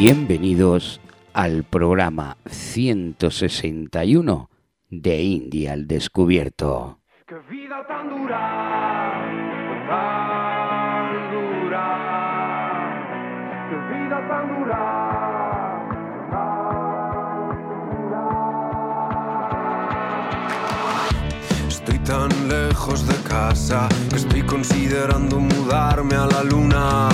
Bienvenidos al programa 161 de India al Descubierto. Qué vida tan dura, tan dura. Qué vida tan dura. Tan lejos de casa que estoy considerando mudarme a la luna.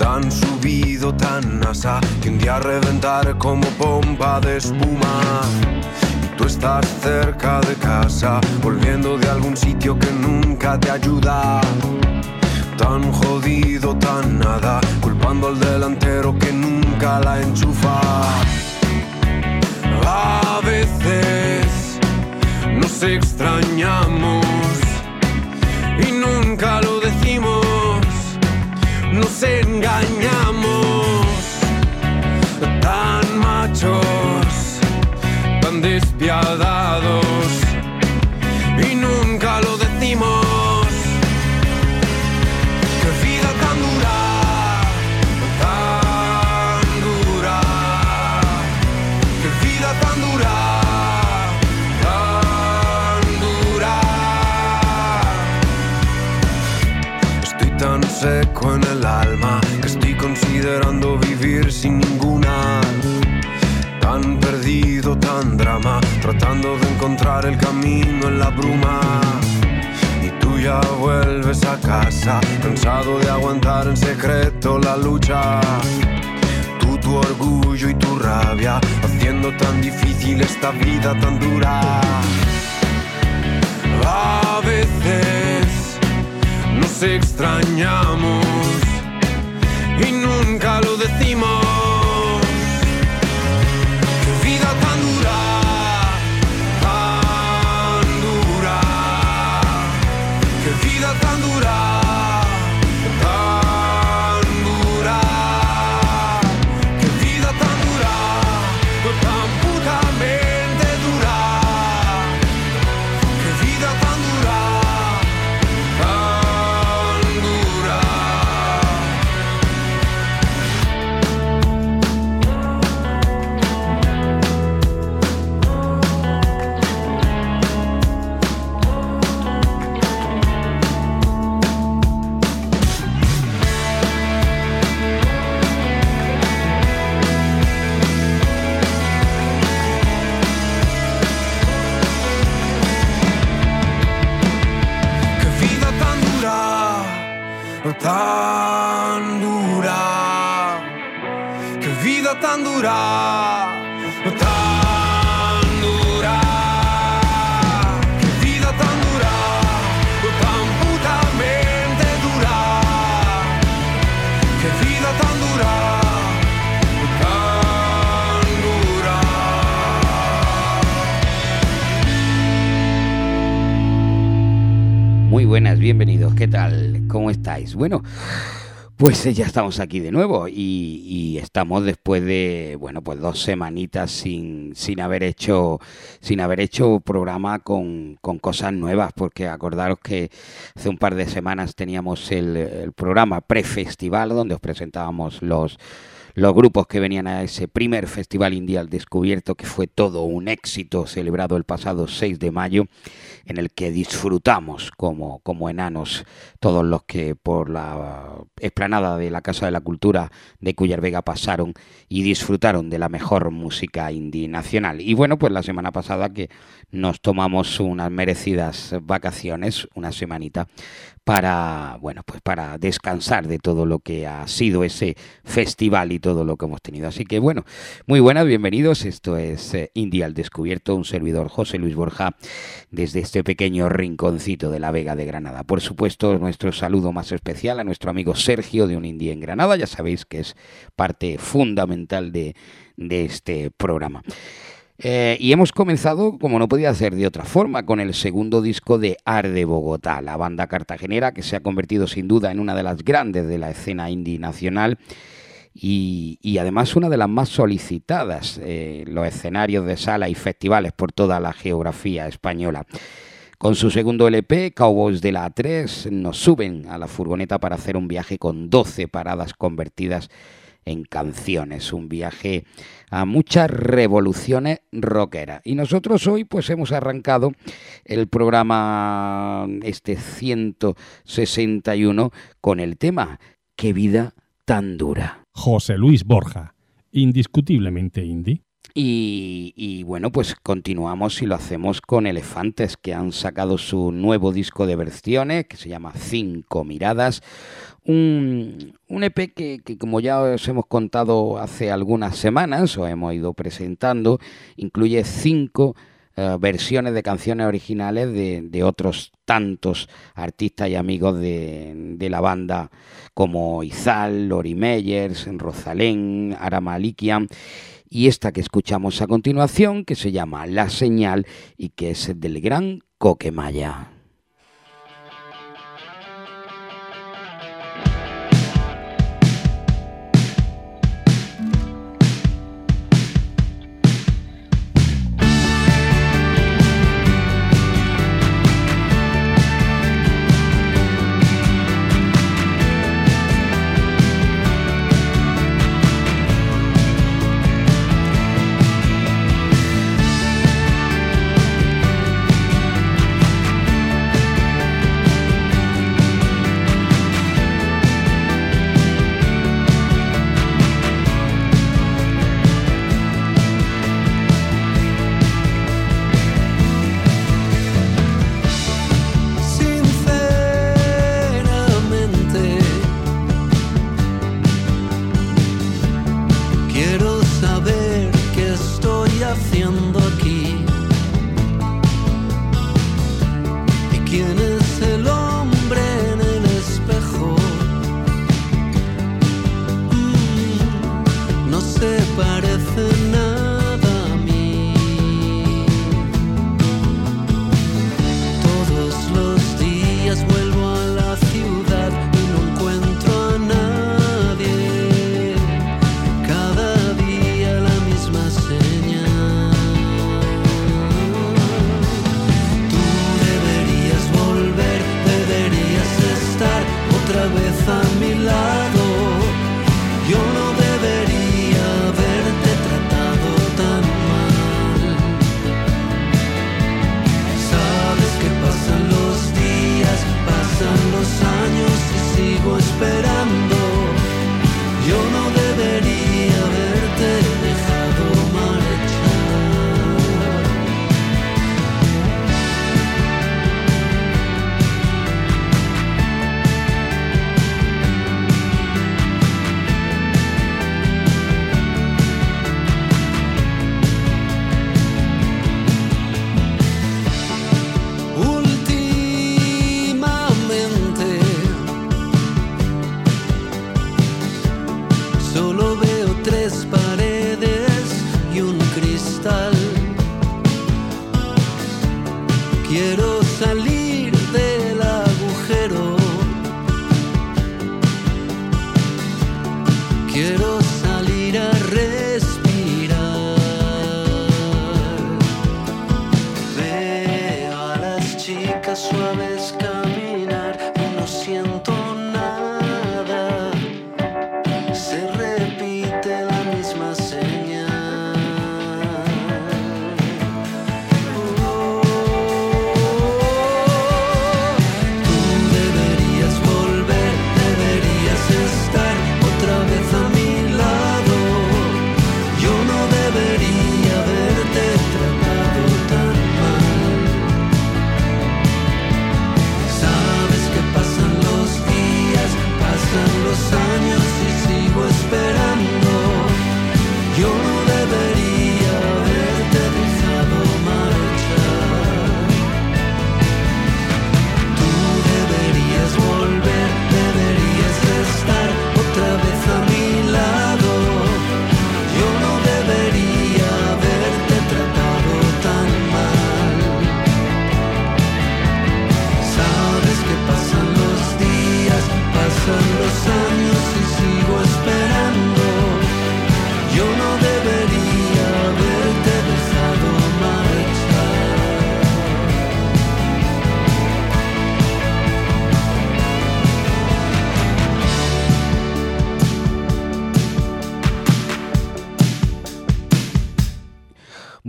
Tan subido, tan asa, que un reventar como pompa de espuma. Y tú estás cerca de casa, volviendo de algún sitio que nunca te ayuda. Tan jodido, tan nada, culpando al delantero que nunca la enchufa. A veces nos extrañamos y nunca lo decimos nos engañamos, tan machos, tan despiadados, y nunca lo seco en el alma que estoy considerando vivir sin ninguna. Tan perdido, tan drama, tratando de encontrar el camino en la bruma. Y tú ya vuelves a casa, cansado de aguantar en secreto la lucha. Tú, tu orgullo y tu rabia, haciendo tan difícil esta vida tan dura. A veces extrañamos y nunca lo decimos. Tal? ¿Cómo estáis? Bueno, pues eh, ya estamos aquí de nuevo y, estamos después de, bueno, pues dos semanitas sin, sin haber hecho, sin haber hecho programa con, con cosas nuevas, porque acordaros que hace un par de semanas teníamos el, el programa pre-festival donde os presentábamos los los grupos que venían a ese primer Festival India al Descubierto, que fue todo un éxito, celebrado el pasado 6 de mayo, en el que disfrutamos como, como enanos todos los que por la explanada de la Casa de la Cultura de Cuyar Vega pasaron y disfrutaron de la mejor música indie nacional. Y bueno, pues la semana pasada que nos tomamos unas merecidas vacaciones, una semanita, para, bueno, pues para descansar de todo lo que ha sido ese festival y todo lo que hemos tenido. Así que bueno, muy buenas, bienvenidos. Esto es eh, India al Descubierto, un servidor José Luis Borja desde este pequeño rinconcito de la Vega de Granada. Por supuesto, nuestro saludo más especial a nuestro amigo Sergio de Un India en Granada, ya sabéis que es parte fundamental de, de este programa. Eh, y hemos comenzado, como no podía ser de otra forma, con el segundo disco de Arde Bogotá, la banda cartagenera que se ha convertido sin duda en una de las grandes de la escena indie nacional y, además una de las más solicitadas en eh, los escenarios de sala y festivales por toda la geografía española. Con su segundo LP, Cowboys de la A3, nos suben a la furgoneta para hacer un viaje con 12 paradas convertidas en canciones, un viaje a muchas revoluciones rockeras. Y nosotros hoy pues hemos arrancado el programa este 161 con el tema Qué vida tan dura. José Luis Borja, indiscutiblemente indie. Y, bueno, pues continuamos y lo hacemos con Elefantes, que han sacado su nuevo disco de versiones, que se llama Cinco Miradas, un, un EP que, como ya os hemos contado hace algunas semanas, o hemos ido presentando, incluye cinco eh, versiones de canciones originales de, otros tantos artistas y amigos de, la banda como Izal, Lori Meyers, Rosalén, Aramalikian y esta que escuchamos a continuación que se llama La Señal y que es del gran Coquemaya.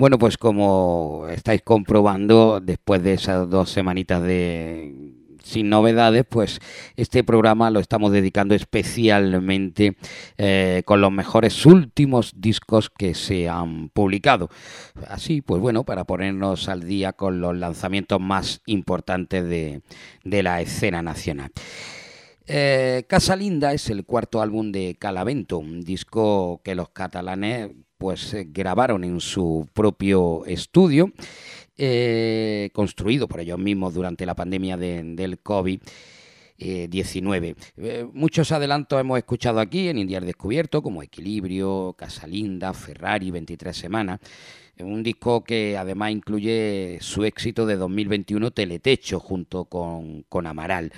Bueno, pues como estáis comprobando, después de esas dos semanitas de sin novedades, pues este programa lo estamos dedicando especialmente eh, con los mejores últimos discos que se han publicado. Así, pues bueno, para ponernos al día con los lanzamientos más importantes de, la escena nacional. Eh, Casa Linda es el cuarto álbum de Calavento, un disco que los catalanes pues eh, grabaron en su propio estudio eh, construido por ellos mismos durante la pandemia del COVID. 19. Eh, muchos adelantos hemos escuchado aquí en India Descubierto, como Equilibrio, Casalinda, Ferrari, 23 Semanas. Un disco que además incluye su éxito de 2021, Teletecho, junto con, con Amaral.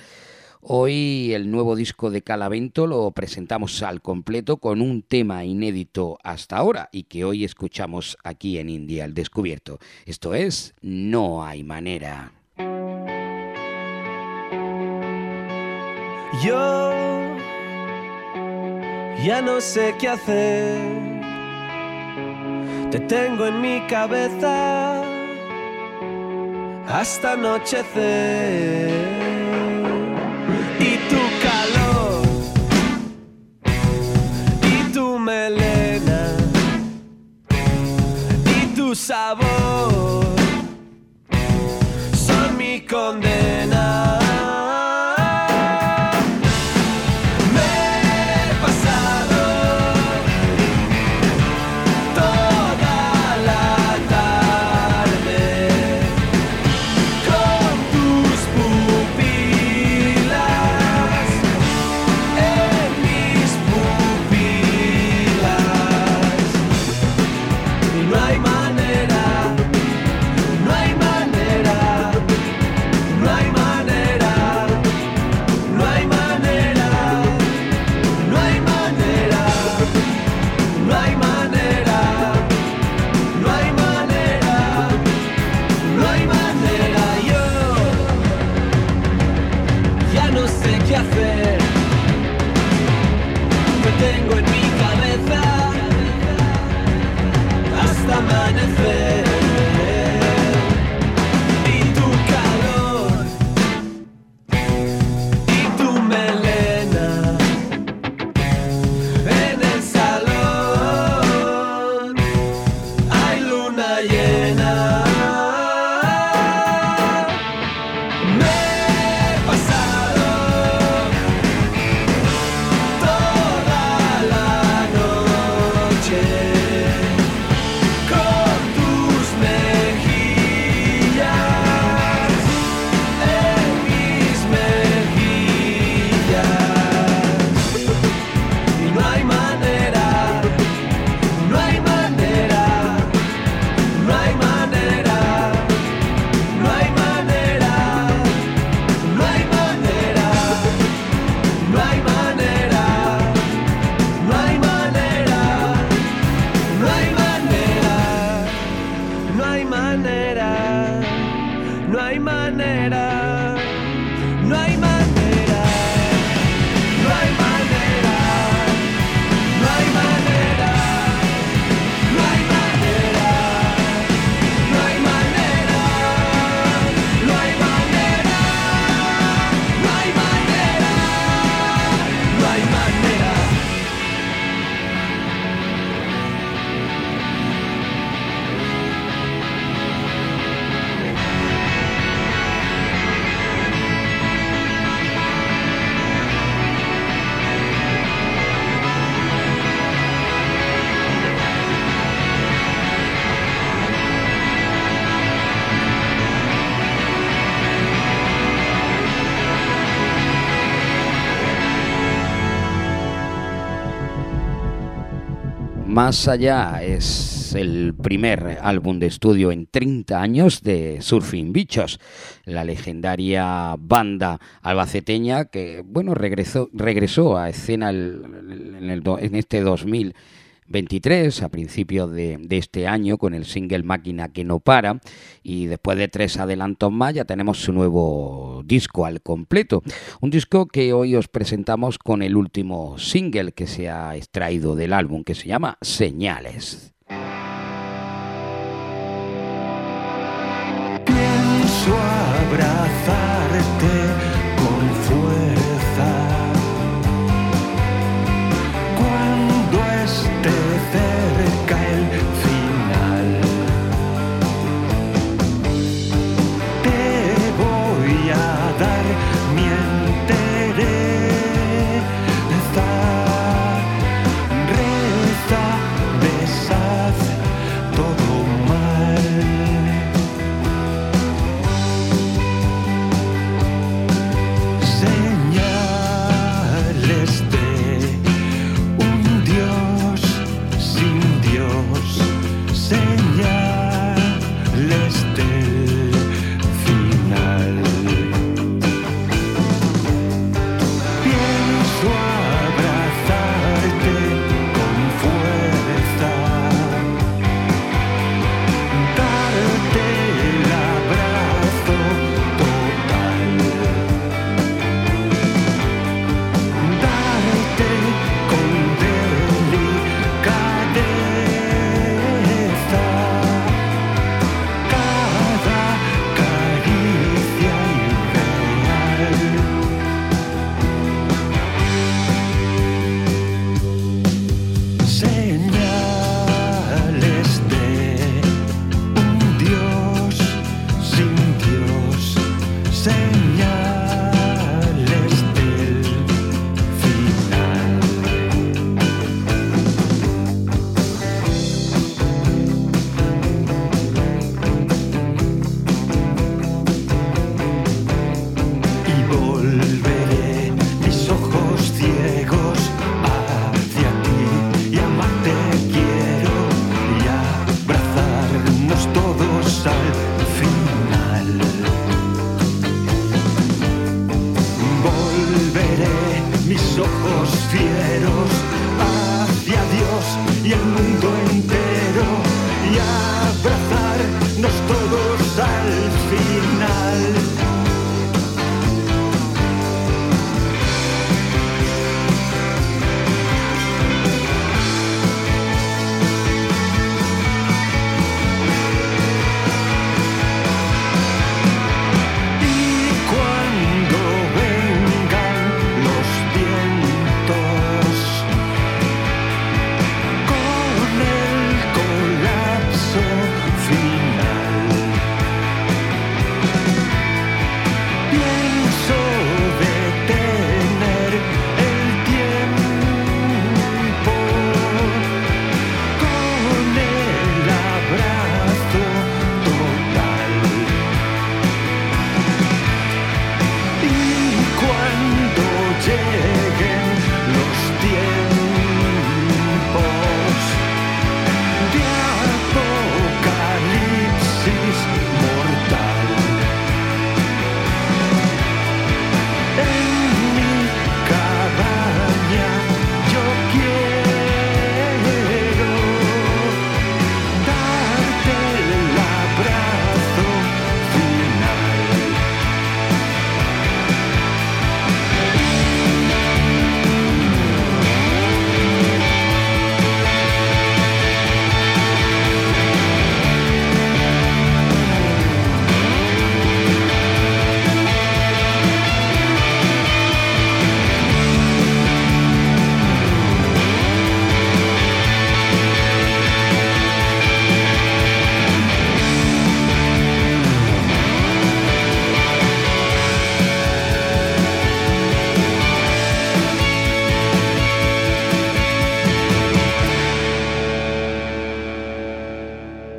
Hoy el nuevo disco de Calavento lo presentamos al completo con un tema inédito hasta ahora y que hoy escuchamos aquí en India al descubierto. Esto es No hay manera. Yo ya no sé qué hacer. Te tengo en mi cabeza hasta anochecer tu sabor son mi condena. Más allá es el primer álbum de estudio en 30 años de Surfing Bichos, la legendaria banda albaceteña que, bueno, regresó, regresó a escena en, en este 2000 23 a principios de, este año con el single Máquina que no para y después de tres adelantos más ya tenemos su nuevo disco al completo. Un disco que hoy os presentamos con el último single que se ha extraído del álbum que se llama Señales. Pienso abrazarte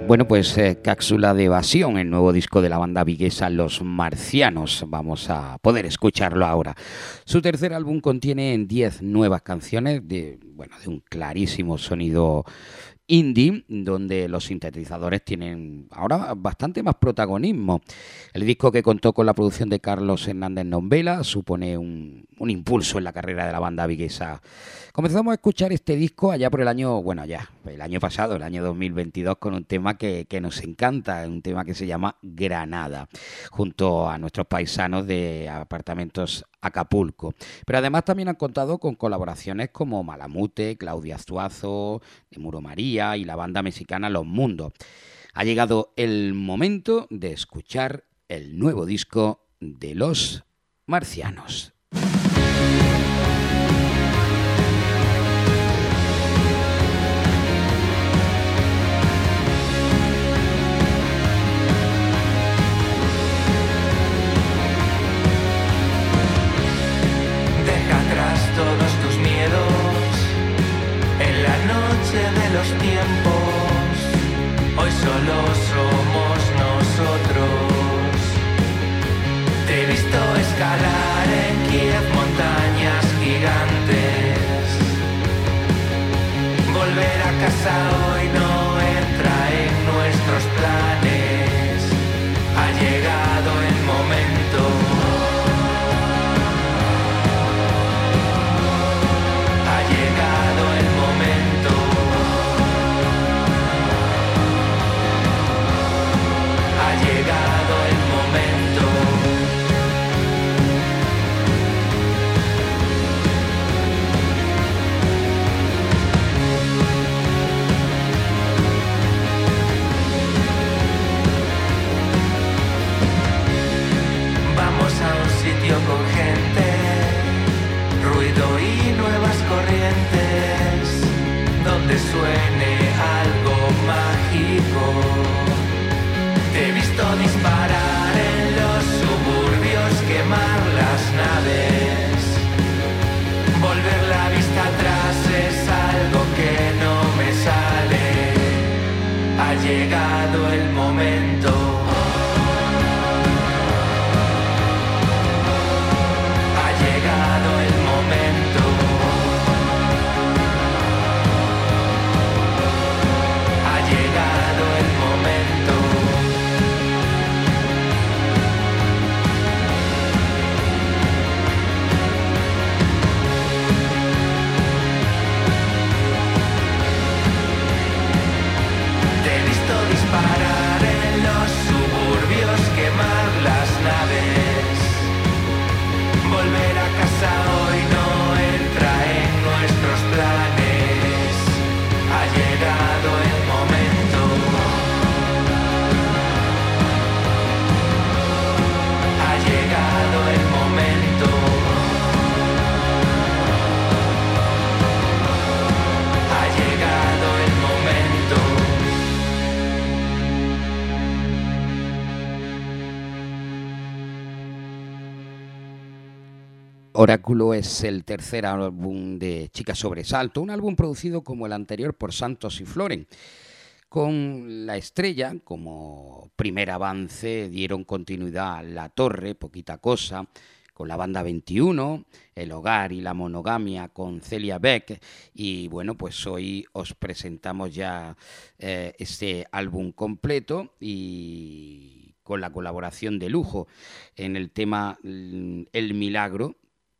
Bueno, pues eh, cápsula de evasión, el nuevo disco de la banda viguesa Los Marcianos. Vamos a poder escucharlo ahora. Su tercer álbum contiene 10 nuevas canciones de, bueno, de un clarísimo sonido indie, donde los sintetizadores tienen ahora bastante más protagonismo. El disco que contó con la producción de Carlos Hernández Nombela supone un, impulso en la carrera de la banda viguesa. Comenzamos a escuchar este disco allá por el año, bueno, ya, el año pasado, el año 2022, con un tema que, nos encanta, un tema que se llama Granada, junto a nuestros paisanos de apartamentos Acapulco. Pero además también han contado con colaboraciones como Malamute, Claudia Astuazo, de Muro María y la banda mexicana Los Mundos. Ha llegado el momento de escuchar el nuevo disco de los marcianos. Todos tus miedos en la noche de los tiempos. Hoy solo somos nosotros. Te he visto escalar en Kiev montañas gigantes. Volver a casa hoy no entra en nuestros planes. Ha llegado Oráculo es el tercer álbum de Chica Sobresalto, un álbum producido como el anterior por Santos y Floren. Con La Estrella como primer avance dieron continuidad a La Torre, Poquita Cosa, con la banda 21, El Hogar y la Monogamia con Celia Beck y bueno, pues hoy os presentamos ya eh, este álbum completo y con la colaboración de lujo en el tema mm, El Milagro,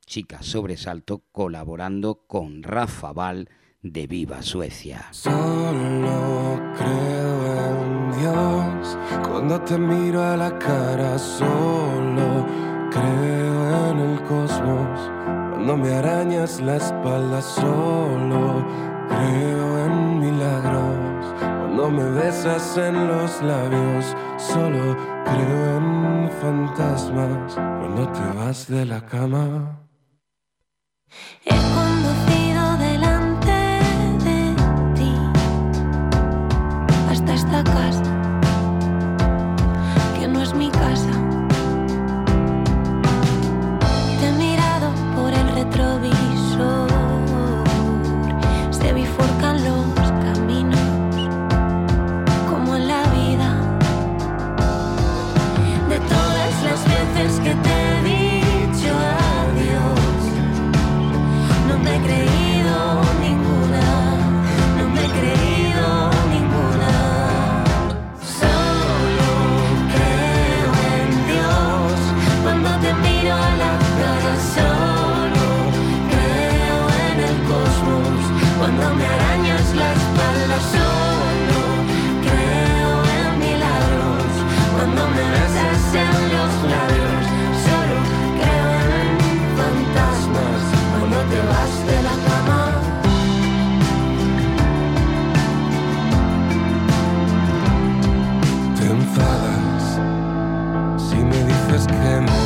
Chica Sobresalto, colaborando con Rafa Val de Viva Suecia. Solo creo en Dios cuando te miro a la cara. Solo creo en el cosmos cuando me arañas la espalda. Solo creo en milagros cuando me besas en los labios. Solo creo en fantasmas cuando te vas de la cama. Hasta esta casa, que no es mi casa. him.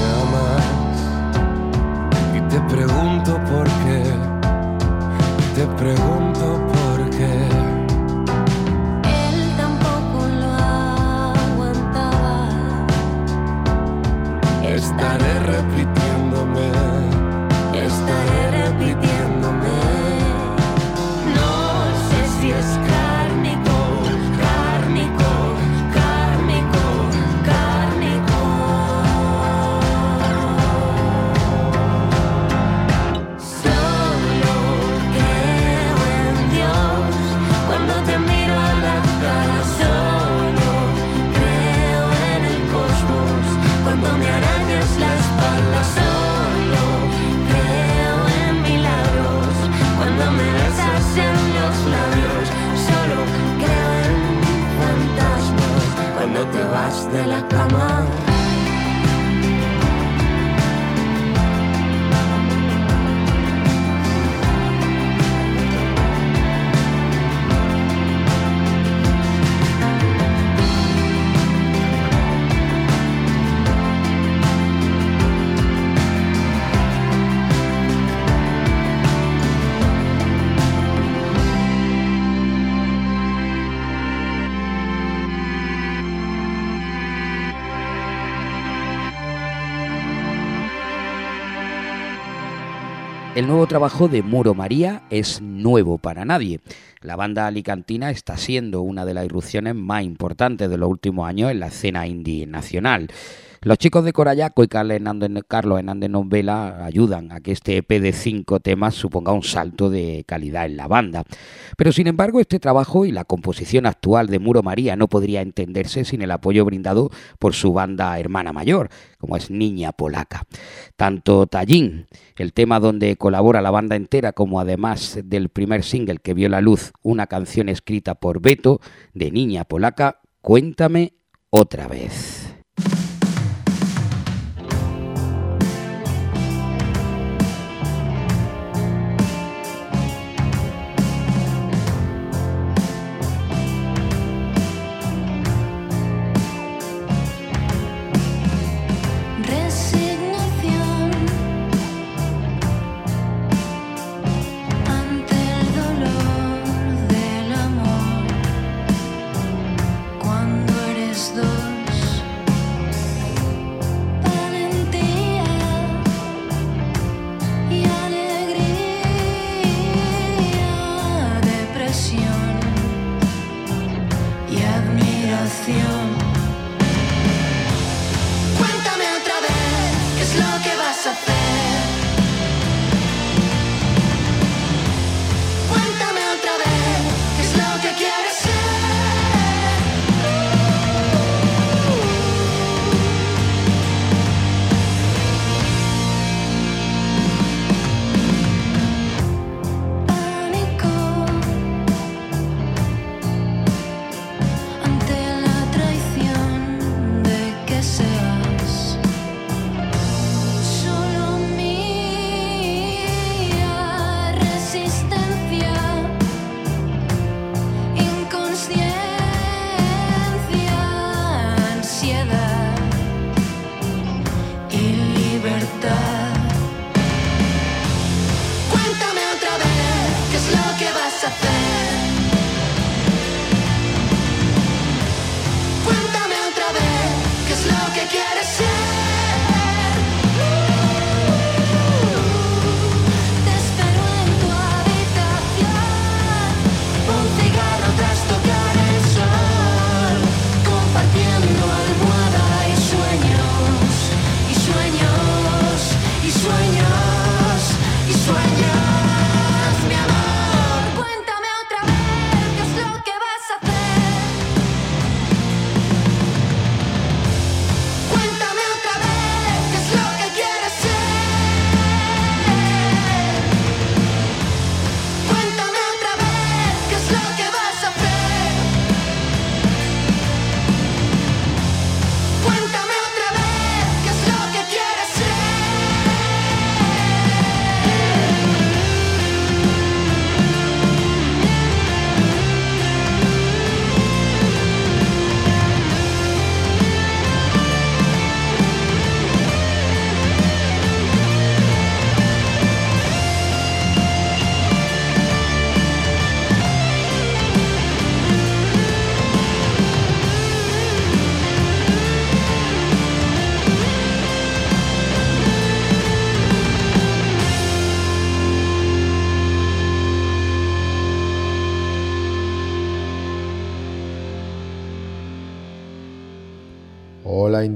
Trabajo de Muro María es nuevo para nadie. La banda alicantina está siendo una de las irrupciones más importantes de los últimos años en la escena indie nacional. Los chicos de Corayaco y Carlos Hernández, Carlos Novela ayudan a que este EP de cinco temas suponga un salto de calidad en la banda. Pero sin embargo, este trabajo y la composición actual de Muro María no podría entenderse sin el apoyo brindado por su banda hermana mayor, como es Niña Polaca. Tanto Tallín, el tema donde colabora la banda entera, como además del primer single que vio la luz, una canción escrita por Beto de Niña Polaca, Cuéntame otra vez.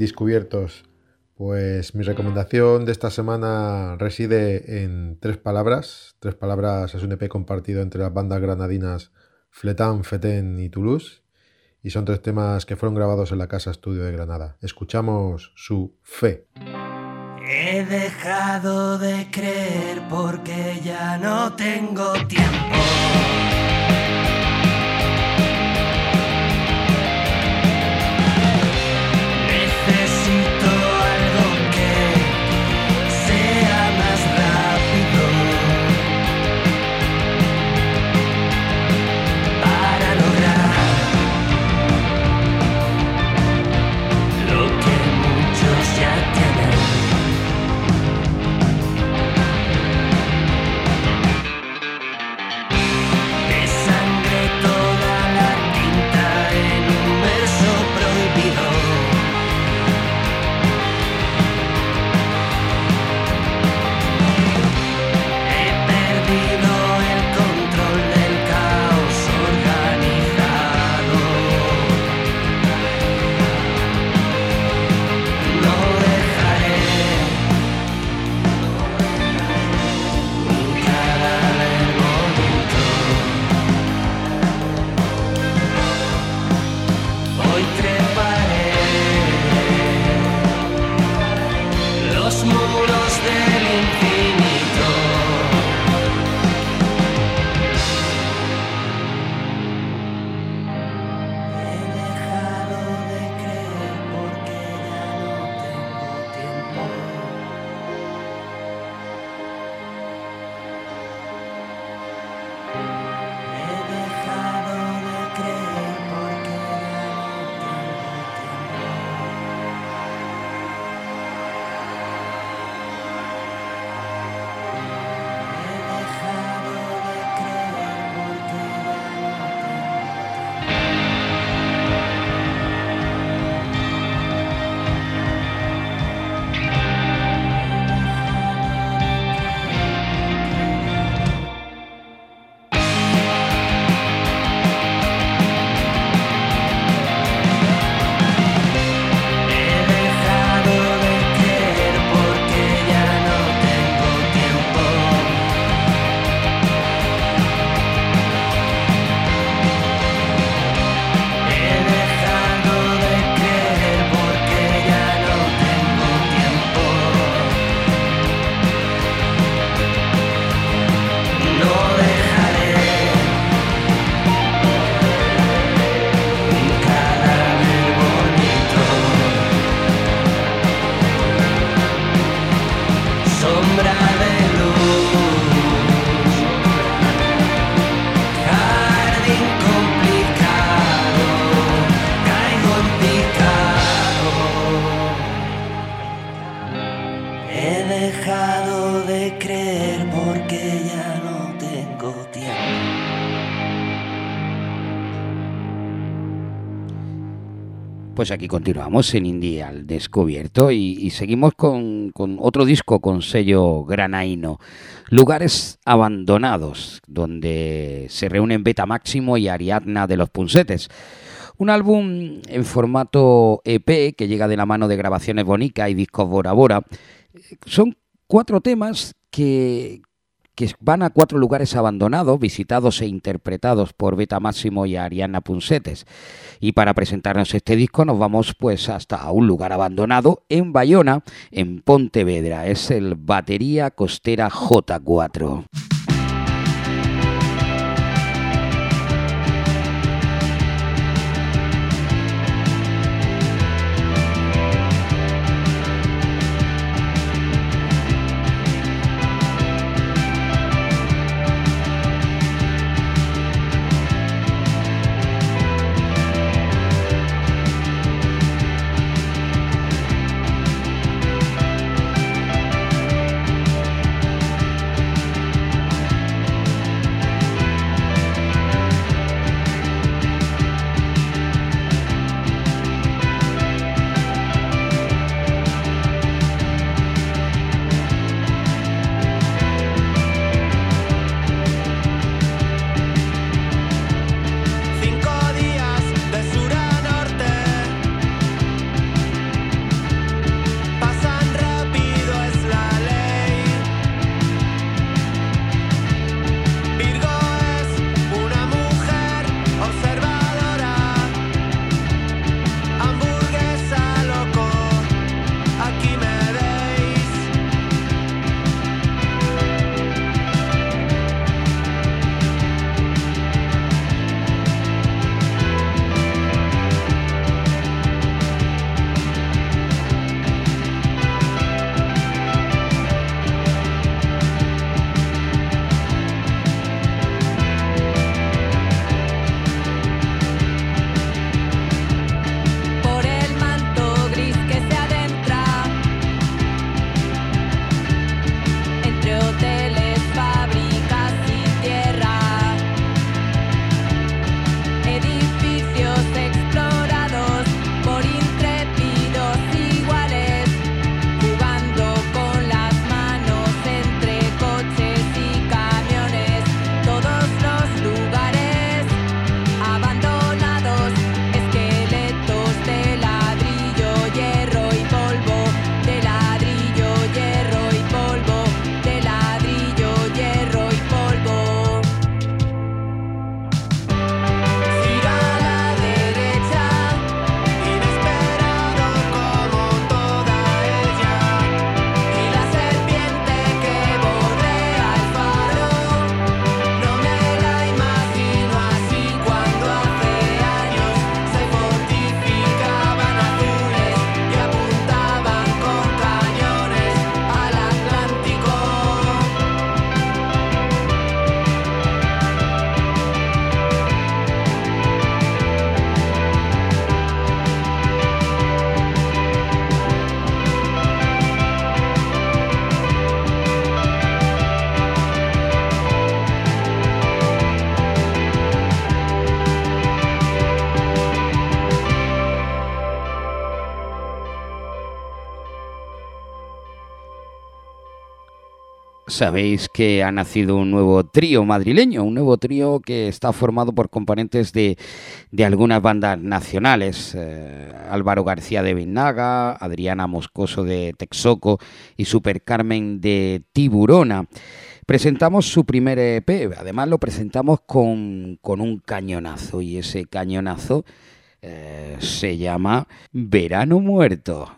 Hola indiscubiertos. Pues mi recomendación de esta semana reside en tres palabras. Tres palabras es un EP compartido entre las bandas granadinas Fletán, Fetén y Toulouse. Y son tres temas que fueron grabados en la Casa Estudio de Granada. Escuchamos su fe. He dejado de creer porque ya no tengo tiempo. Pues aquí continuamos en Indie al descubierto y, seguimos con, otro disco con sello granaíno, Lugares Abandonados, donde se reúnen Beta Máximo y Ariadna de los Punsetes. Un álbum en formato EP que llega de la mano de grabaciones Bonica y discos Bora Bora. Son cuatro temas que, que van a cuatro lugares abandonados, visitados e interpretados por Beta Máximo y Ariana Punsetes. Y para presentarnos este disco nos vamos pues hasta un lugar abandonado en Bayona, en Pontevedra. Es el Batería Costera J4. Sabéis que ha nacido un nuevo trío madrileño, un nuevo trío que está formado por componentes de, de algunas bandas nacionales. eh, Álvaro García de Vinaga, Adriana Moscoso de Texoco y Super Carmen de Tiburona. Presentamos su primer EP, además lo presentamos con, con un cañonazo y ese cañonazo eh, se llama Verano Muerto.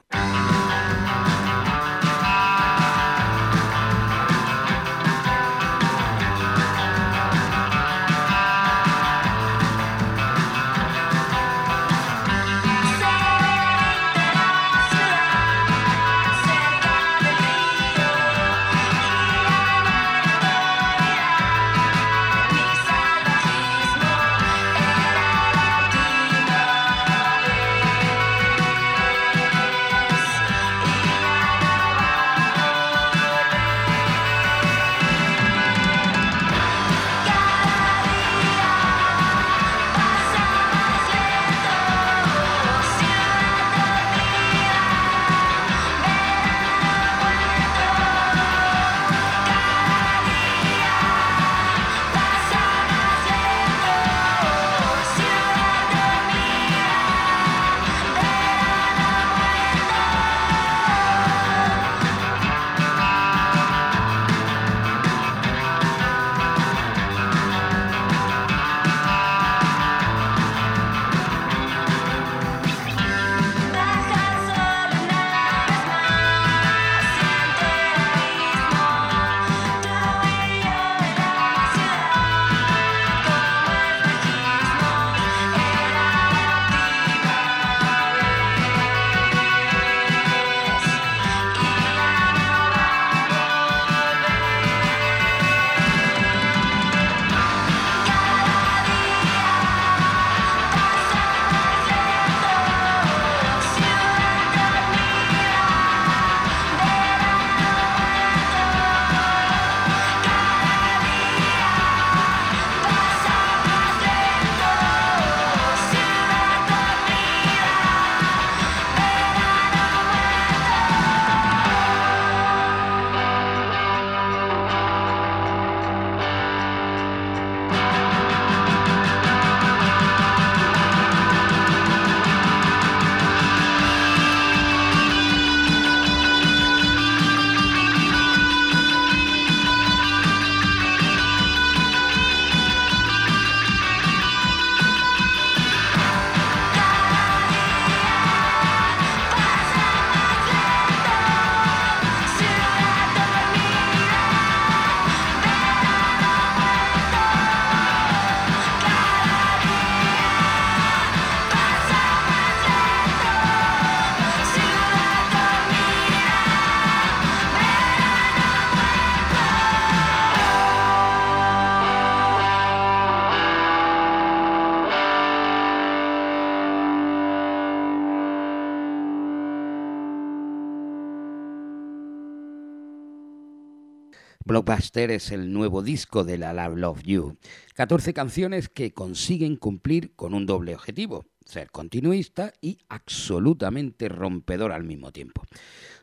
Blockbuster es el nuevo disco de la Love Love You. 14 canciones que consiguen cumplir con un doble objetivo, ser continuista y absolutamente rompedor al mismo tiempo.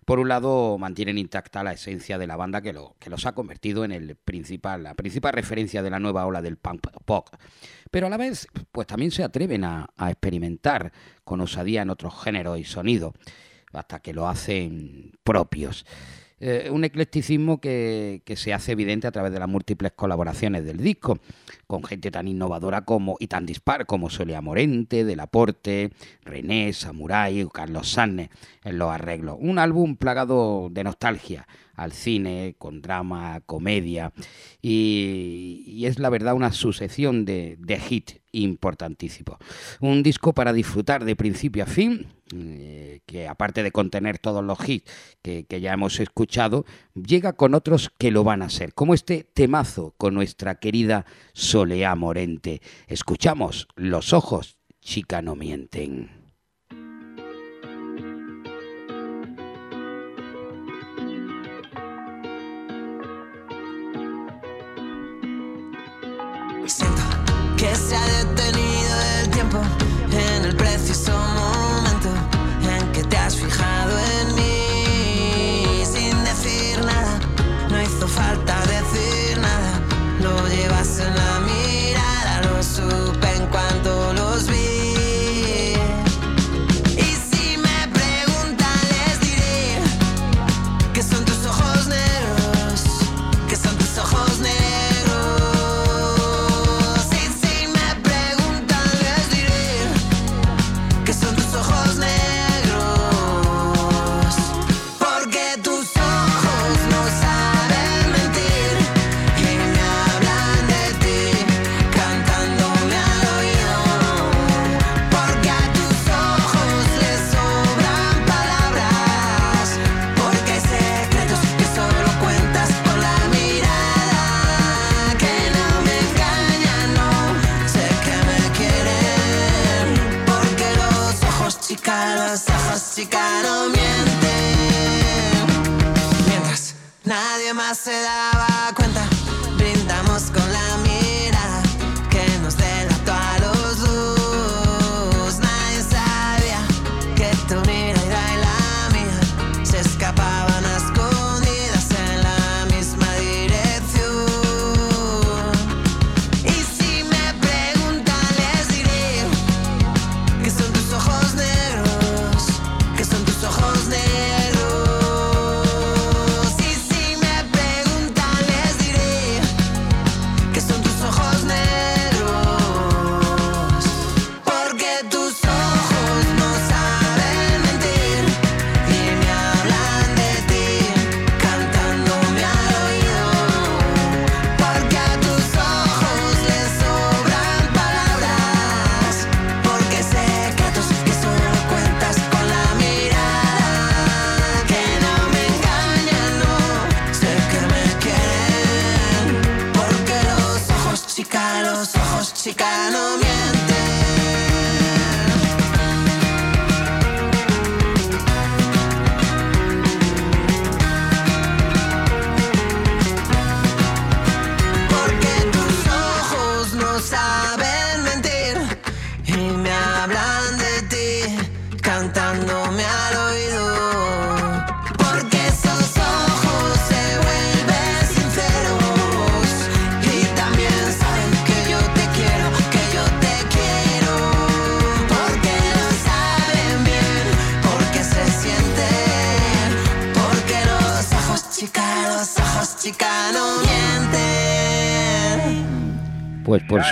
Por un lado, mantienen intacta la esencia de la banda que, que los ha convertido en el principal, la principal referencia de la nueva ola del punk pop. Pero a la vez, pues también se atreven a, a experimentar con osadía en otros géneros y sonidos, hasta que lo hacen propios. Eh, un eclecticismo que, que, se hace evidente a través de las múltiples colaboraciones del disco, con gente tan innovadora como y tan dispar como Solia Morente, Del Aporte, René, Samurai Carlos Sanne en los arreglos. Un álbum plagado de nostalgia al cine, con drama, comedia, y, es la verdad una sucesión de, de hits importantísimos. Un disco para disfrutar de principio a fin, eh, que aparte de contener todos los hits que, que, ya hemos escuchado, llega con otros que lo van a ser, como este temazo con nuestra querida Soleá Morente. Escuchamos Los ojos, chica no mienten. Siento que se ha detenido el tiempo en el preciso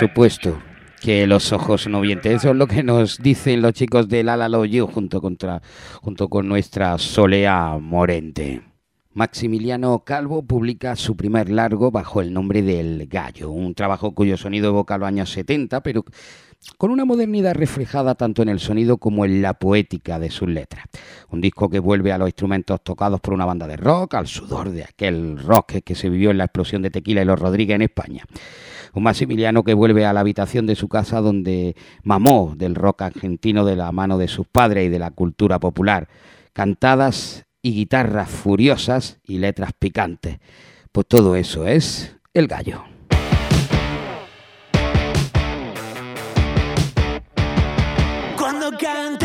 supuesto que los ojos no mienten. Eso es lo que nos dicen los chicos del Ala Lo You junto, contra, junto con nuestra Solea Morente. Maximiliano Calvo publica su primer largo bajo el nombre del Gallo, un trabajo cuyo sonido evoca los años 70, pero con una modernidad reflejada tanto en el sonido como en la poética de sus letras. Un disco que vuelve a los instrumentos tocados por una banda de rock, al sudor de aquel rock que se vivió en la explosión de Tequila y los Rodríguez en España un Maximiliano que vuelve a la habitación de su casa donde mamó del rock argentino de la mano de sus padres y de la cultura popular, cantadas y guitarras furiosas y letras picantes. Pues todo eso es El Gallo. Cuando canto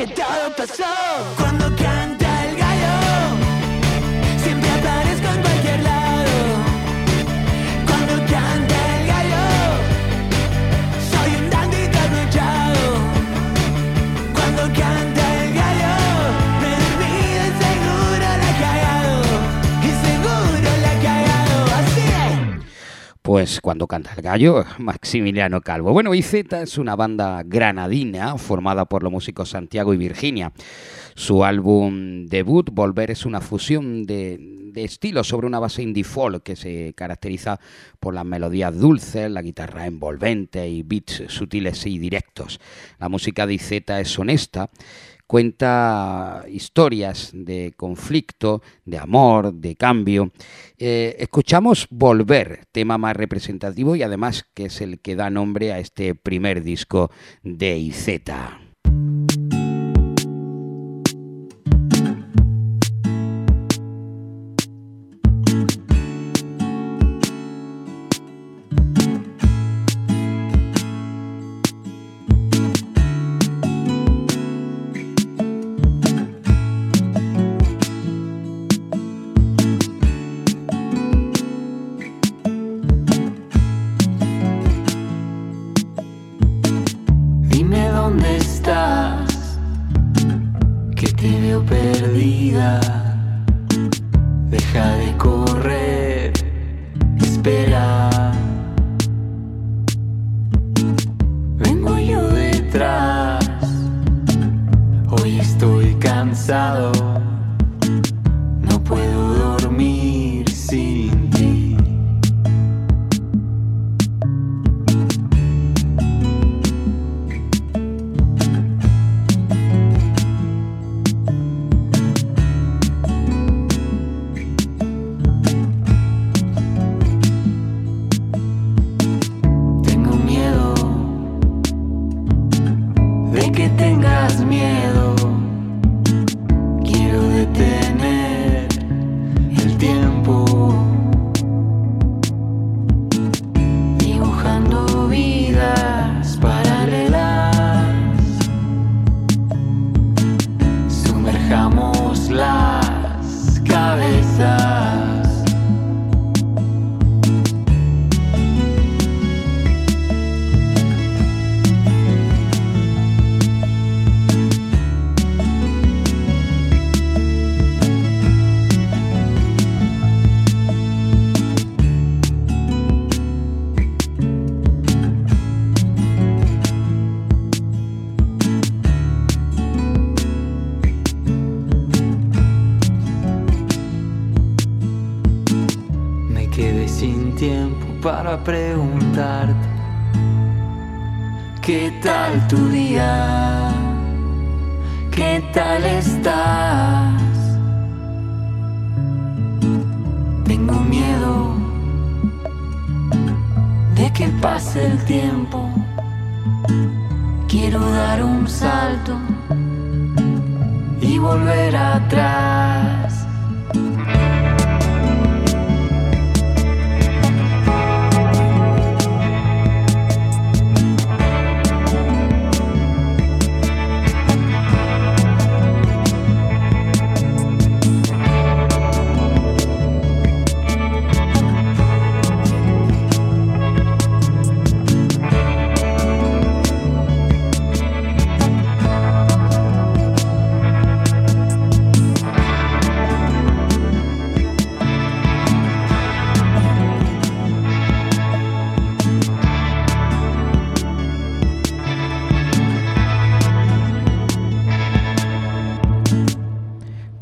que todo pasó. Cuando canto pues cuando canta el gallo, Maximiliano Calvo. Bueno, IZ es una banda granadina formada por los músicos Santiago y Virginia. Su álbum debut, Volver, es una fusión de, estilos sobre una base indie folk que se caracteriza por las melodías dulces, la guitarra envolvente y beats sutiles y directos. La música de IZ es honesta cuenta historias de conflicto, de amor, de cambio. Eh, escuchamos Volver, tema más representativo y además que es el que da nombre a este primer disco de IZ.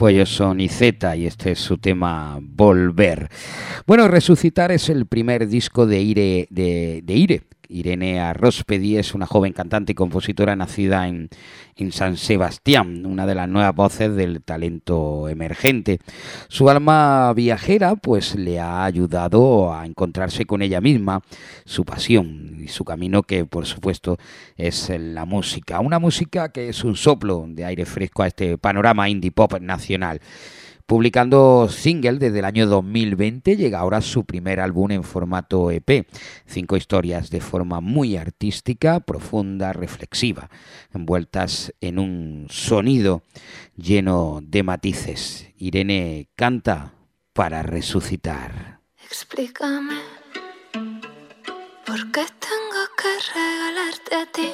Pues ellos son y este es su tema Volver. Bueno, Resucitar es el primer disco de Ire, de Ire. Irene Arrospedi es una joven cantante y compositora nacida en, en, San Sebastián, una de las nuevas voces del talento emergente. Su alma viajera pues le ha ayudado a encontrarse con ella misma, su pasión y su camino que por supuesto es la música. Una música que es un soplo de aire fresco a este panorama indie pop nacional. Publicando single desde el año 2020, llega ahora su primer álbum en formato EP. Cinco historias de forma muy artística, profunda, reflexiva, envueltas en un sonido lleno de matices. Irene canta para resucitar. Explícame por qué tengo que regalarte a ti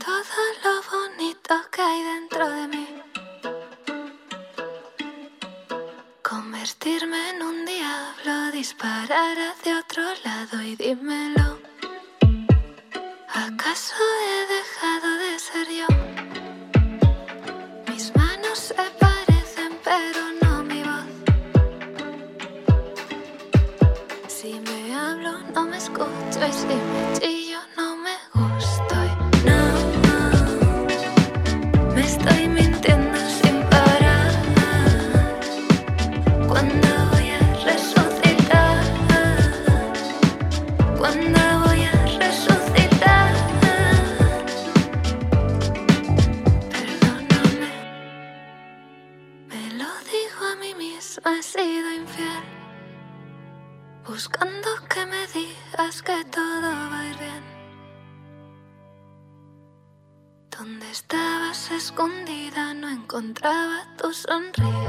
todo lo bonito que hay dentro de mí. Convertirme en un diablo, disparar hacia otro lado y dímelo. ¿Acaso he dejado de ser yo? Mis manos se parecen, pero no mi voz. Si me hablo, no me escucho y si me no me gusto. Y no, me estoy no encontraba tu sonrisa.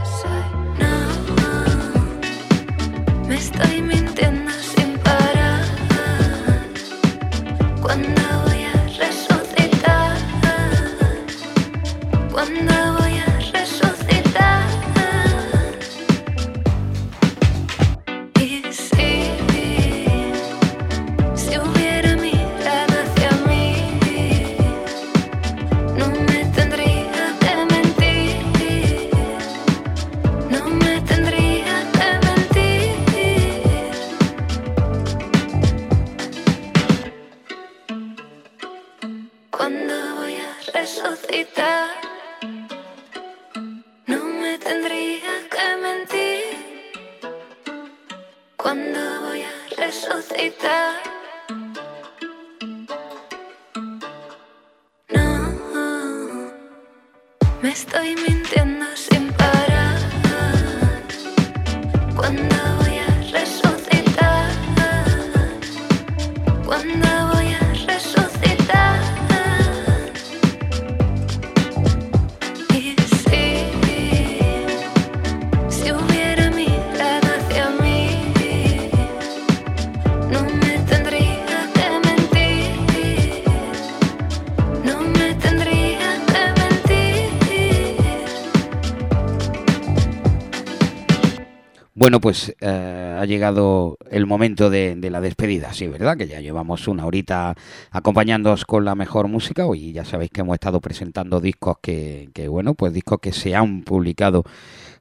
Bueno, pues eh, ha llegado el momento de, la despedida, sí, ¿verdad? Que ya llevamos una horita acompañándoos con la mejor música. Hoy ya sabéis que hemos estado presentando discos que, que bueno, pues discos que se han publicado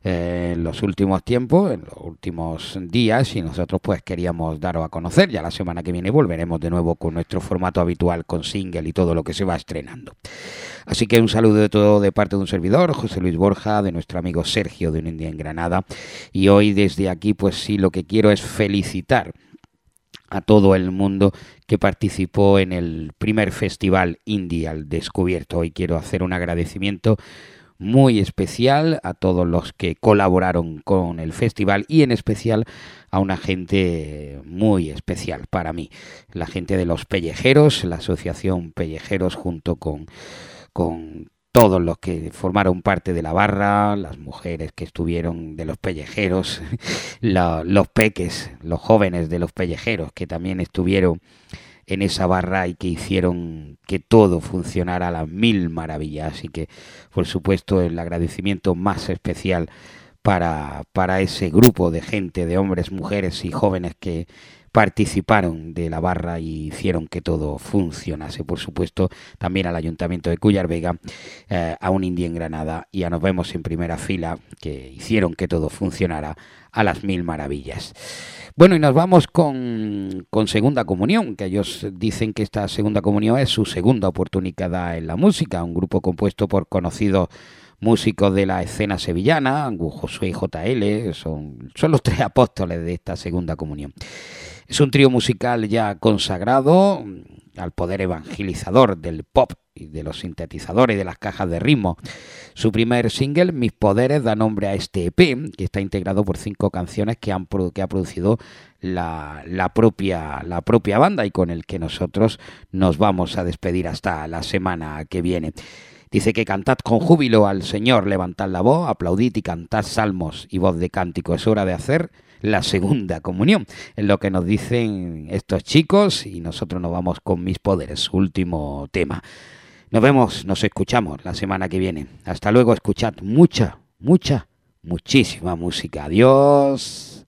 en los últimos tiempos, en los últimos días, y nosotros pues queríamos daros a conocer. Ya la semana que viene volveremos de nuevo con nuestro formato habitual, con single y todo lo que se va estrenando. Así que un saludo de todo de parte de un servidor, José Luis Borja, de nuestro amigo Sergio de Un India en Granada. Y hoy desde aquí, pues sí, lo que quiero es felicitar a todo el mundo que participó en el primer festival indie al descubierto. Hoy quiero hacer un agradecimiento muy especial a todos los que colaboraron con el festival y en especial a una gente muy especial para mí, la gente de los pellejeros, la asociación Pellejeros junto con, con todos los que formaron parte de la barra, las mujeres que estuvieron de los pellejeros, los peques, los jóvenes de los pellejeros que también estuvieron en esa barra y que hicieron que todo funcionara a las mil maravillas. Así que, por supuesto, el agradecimiento más especial para, para ese grupo de gente, de hombres, mujeres y jóvenes que participaron de la barra y hicieron que todo funcionase. Por supuesto, también al Ayuntamiento de Cuyar Vega, eh, a un Indie en Granada y a Nos Vemos en Primera Fila, que hicieron que todo funcionara a las mil maravillas. Bueno, y nos vamos con, con, Segunda Comunión, que ellos dicen que esta Segunda Comunión es su segunda oportunidad en la música, un grupo compuesto por conocidos músicos de la escena sevillana, Josué y JL, son, son los tres apóstoles de esta Segunda Comunión. Es un trío musical ya consagrado al poder evangelizador del pop y de los sintetizadores de las cajas de ritmo. Su primer single, Mis Poderes, da nombre a este EP, que está integrado por cinco canciones que, han, que ha producido la, la, propia, la propia banda y con el que nosotros nos vamos a despedir hasta la semana que viene. Dice que cantad con júbilo al Señor, levantad la voz, aplaudid y cantad salmos y voz de cántico. Es hora de hacer la segunda comunión. Es lo que nos dicen estos chicos y nosotros nos vamos con mis poderes, último tema. Nos vemos, nos escuchamos la semana que viene. Hasta luego, escuchad mucha, mucha, muchísima música. Adiós.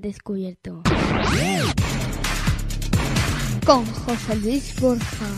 Descubierto. Con José Luis Borja.